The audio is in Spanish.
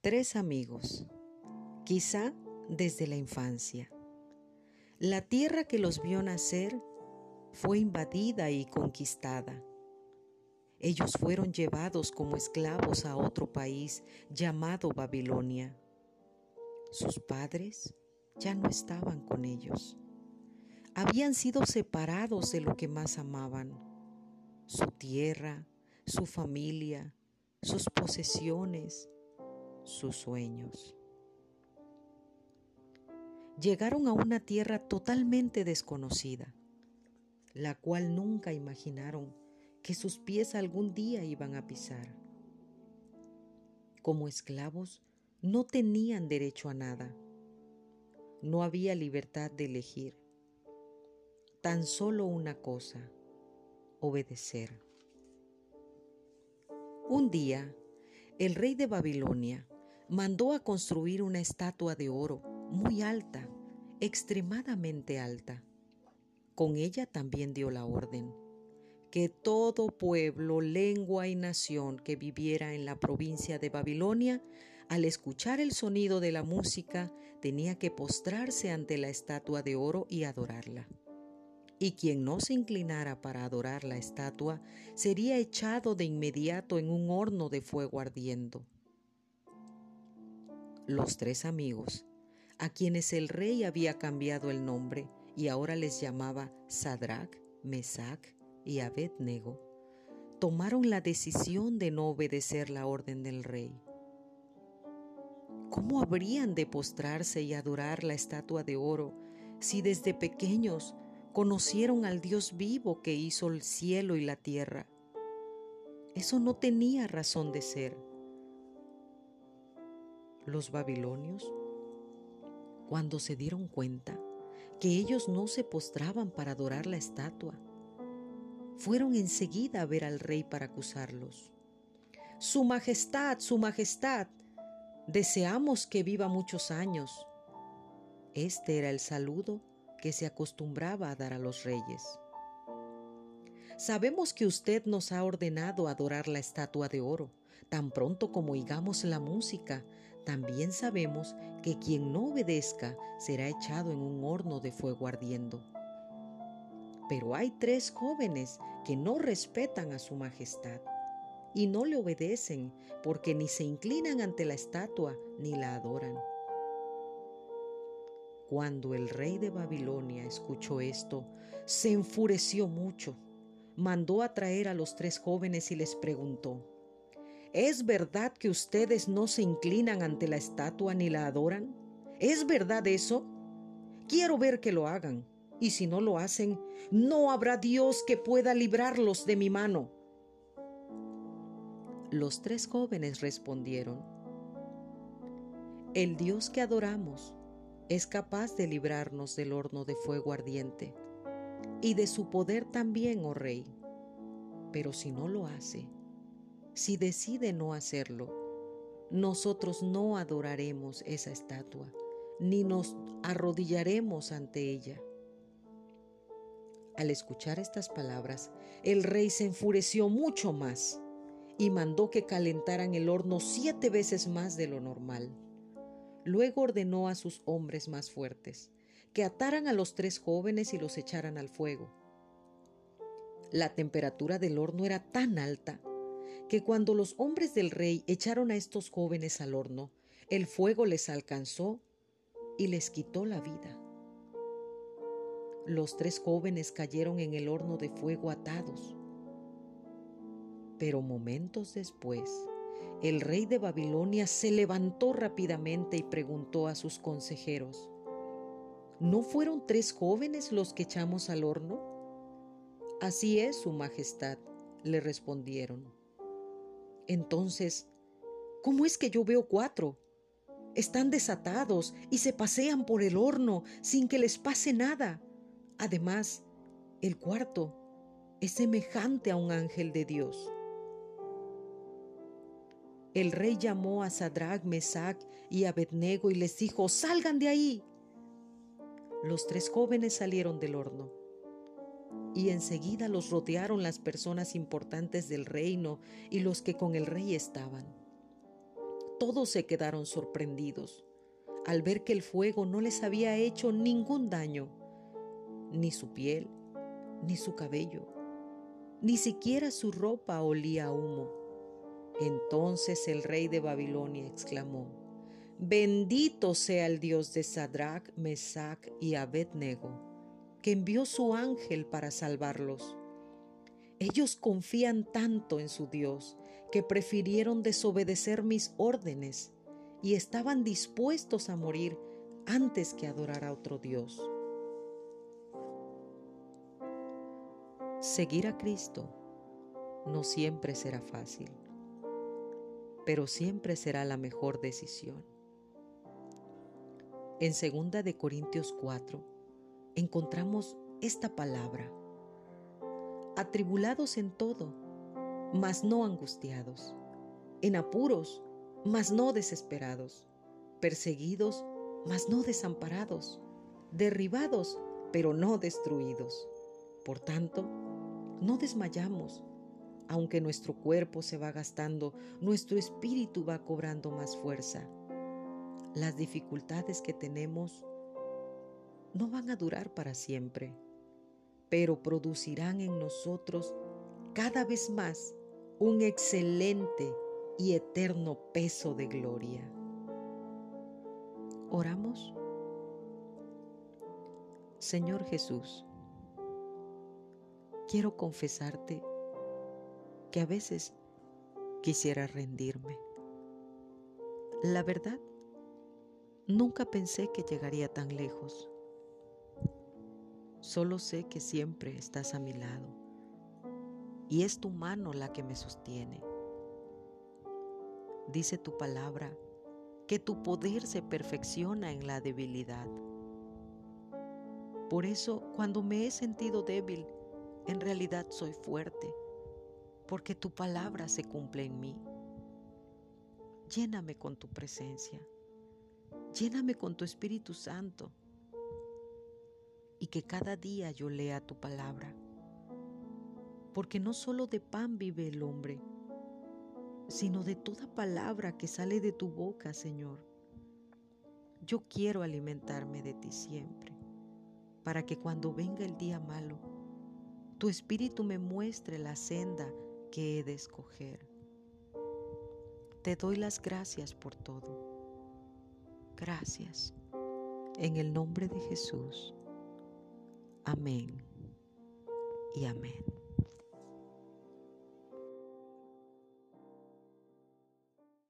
Tres amigos, quizá desde la infancia. La tierra que los vio nacer fue invadida y conquistada. Ellos fueron llevados como esclavos a otro país llamado Babilonia. Sus padres ya no estaban con ellos. Habían sido separados de lo que más amaban, su tierra, su familia, sus posesiones, sus sueños. Llegaron a una tierra totalmente desconocida, la cual nunca imaginaron que sus pies algún día iban a pisar. Como esclavos, no tenían derecho a nada. No había libertad de elegir. Tan solo una cosa, obedecer. Un día, el rey de Babilonia mandó a construir una estatua de oro muy alta, extremadamente alta. Con ella también dio la orden que todo pueblo, lengua y nación que viviera en la provincia de Babilonia, al escuchar el sonido de la música, tenía que postrarse ante la estatua de oro y adorarla. Y quien no se inclinara para adorar la estatua sería echado de inmediato en un horno de fuego ardiendo. Los tres amigos, a quienes el rey había cambiado el nombre y ahora les llamaba Sadrach, Mesach y Abednego, tomaron la decisión de no obedecer la orden del rey. ¿Cómo habrían de postrarse y adorar la estatua de oro si desde pequeños conocieron al Dios vivo que hizo el cielo y la tierra? Eso no tenía razón de ser. Los babilonios, cuando se dieron cuenta que ellos no se postraban para adorar la estatua, fueron enseguida a ver al rey para acusarlos. Su Majestad, Su Majestad, deseamos que viva muchos años. Este era el saludo que se acostumbraba a dar a los reyes. Sabemos que usted nos ha ordenado adorar la estatua de oro. Tan pronto como oigamos la música, también sabemos que quien no obedezca será echado en un horno de fuego ardiendo. Pero hay tres jóvenes que no respetan a su majestad y no le obedecen porque ni se inclinan ante la estatua ni la adoran. Cuando el rey de Babilonia escuchó esto, se enfureció mucho. Mandó a traer a los tres jóvenes y les preguntó, ¿Es verdad que ustedes no se inclinan ante la estatua ni la adoran? ¿Es verdad eso? Quiero ver que lo hagan y si no lo hacen, no habrá Dios que pueda librarlos de mi mano. Los tres jóvenes respondieron, El Dios que adoramos es capaz de librarnos del horno de fuego ardiente, y de su poder también, oh Rey. Pero si no lo hace, si decide no hacerlo, nosotros no adoraremos esa estatua, ni nos arrodillaremos ante ella. Al escuchar estas palabras, el rey se enfureció mucho más y mandó que calentaran el horno siete veces más de lo normal. Luego ordenó a sus hombres más fuertes que ataran a los tres jóvenes y los echaran al fuego. La temperatura del horno era tan alta que cuando los hombres del rey echaron a estos jóvenes al horno, el fuego les alcanzó y les quitó la vida. Los tres jóvenes cayeron en el horno de fuego atados. Pero momentos después, el rey de Babilonia se levantó rápidamente y preguntó a sus consejeros, ¿no fueron tres jóvenes los que echamos al horno? Así es, Su Majestad, le respondieron. Entonces, ¿cómo es que yo veo cuatro? Están desatados y se pasean por el horno sin que les pase nada. Además, el cuarto es semejante a un ángel de Dios. El rey llamó a Sadrach, Mesach y Abednego y les dijo, salgan de ahí. Los tres jóvenes salieron del horno y enseguida los rodearon las personas importantes del reino y los que con el rey estaban. todos se quedaron sorprendidos al ver que el fuego no les había hecho ningún daño, ni su piel, ni su cabello, ni siquiera su ropa olía a humo. Entonces el rey de Babilonia exclamó, Bendito sea el Dios de Sadrach, Mesach y Abednego, envió su ángel para salvarlos. Ellos confían tanto en su Dios que prefirieron desobedecer mis órdenes y estaban dispuestos a morir antes que adorar a otro Dios. Seguir a Cristo no siempre será fácil, pero siempre será la mejor decisión. En 2 de Corintios 4 encontramos esta palabra: atribulados en todo, mas no angustiados, en apuros, mas no desesperados, perseguidos, mas no desamparados, derribados, pero no destruidos. Por tanto, no desmayamos. Aunque nuestro cuerpo se va gastando, nuestro espíritu va cobrando más fuerza. Las dificultades que tenemos no van a durar para siempre, pero producirán en nosotros cada vez más un excelente y eterno peso de gloria. Oramos. Señor Jesús, quiero confesarte que a veces quisiera rendirme. La verdad, nunca pensé que llegaría tan lejos. Solo sé que siempre estás a mi lado y es tu mano la que me sostiene dice tu palabra, que tu poder se perfecciona en la debilidad. Por eso, cuando me he sentido débil, en realidad soy fuerte, porque tu palabra se cumple en mí. Lléname con tu presencia, lléname con tu Espíritu Santo, y que cada día yo lea tu palabra, porque no solo de pan vive el hombre, sino de toda palabra que sale de tu boca, Señor. Yo quiero alimentarme de ti siempre, para que cuando venga el día malo, tu espíritu me muestre la senda que he de escoger. Te doy las gracias por todo. Gracias. En el nombre de Jesús. Amén y amén.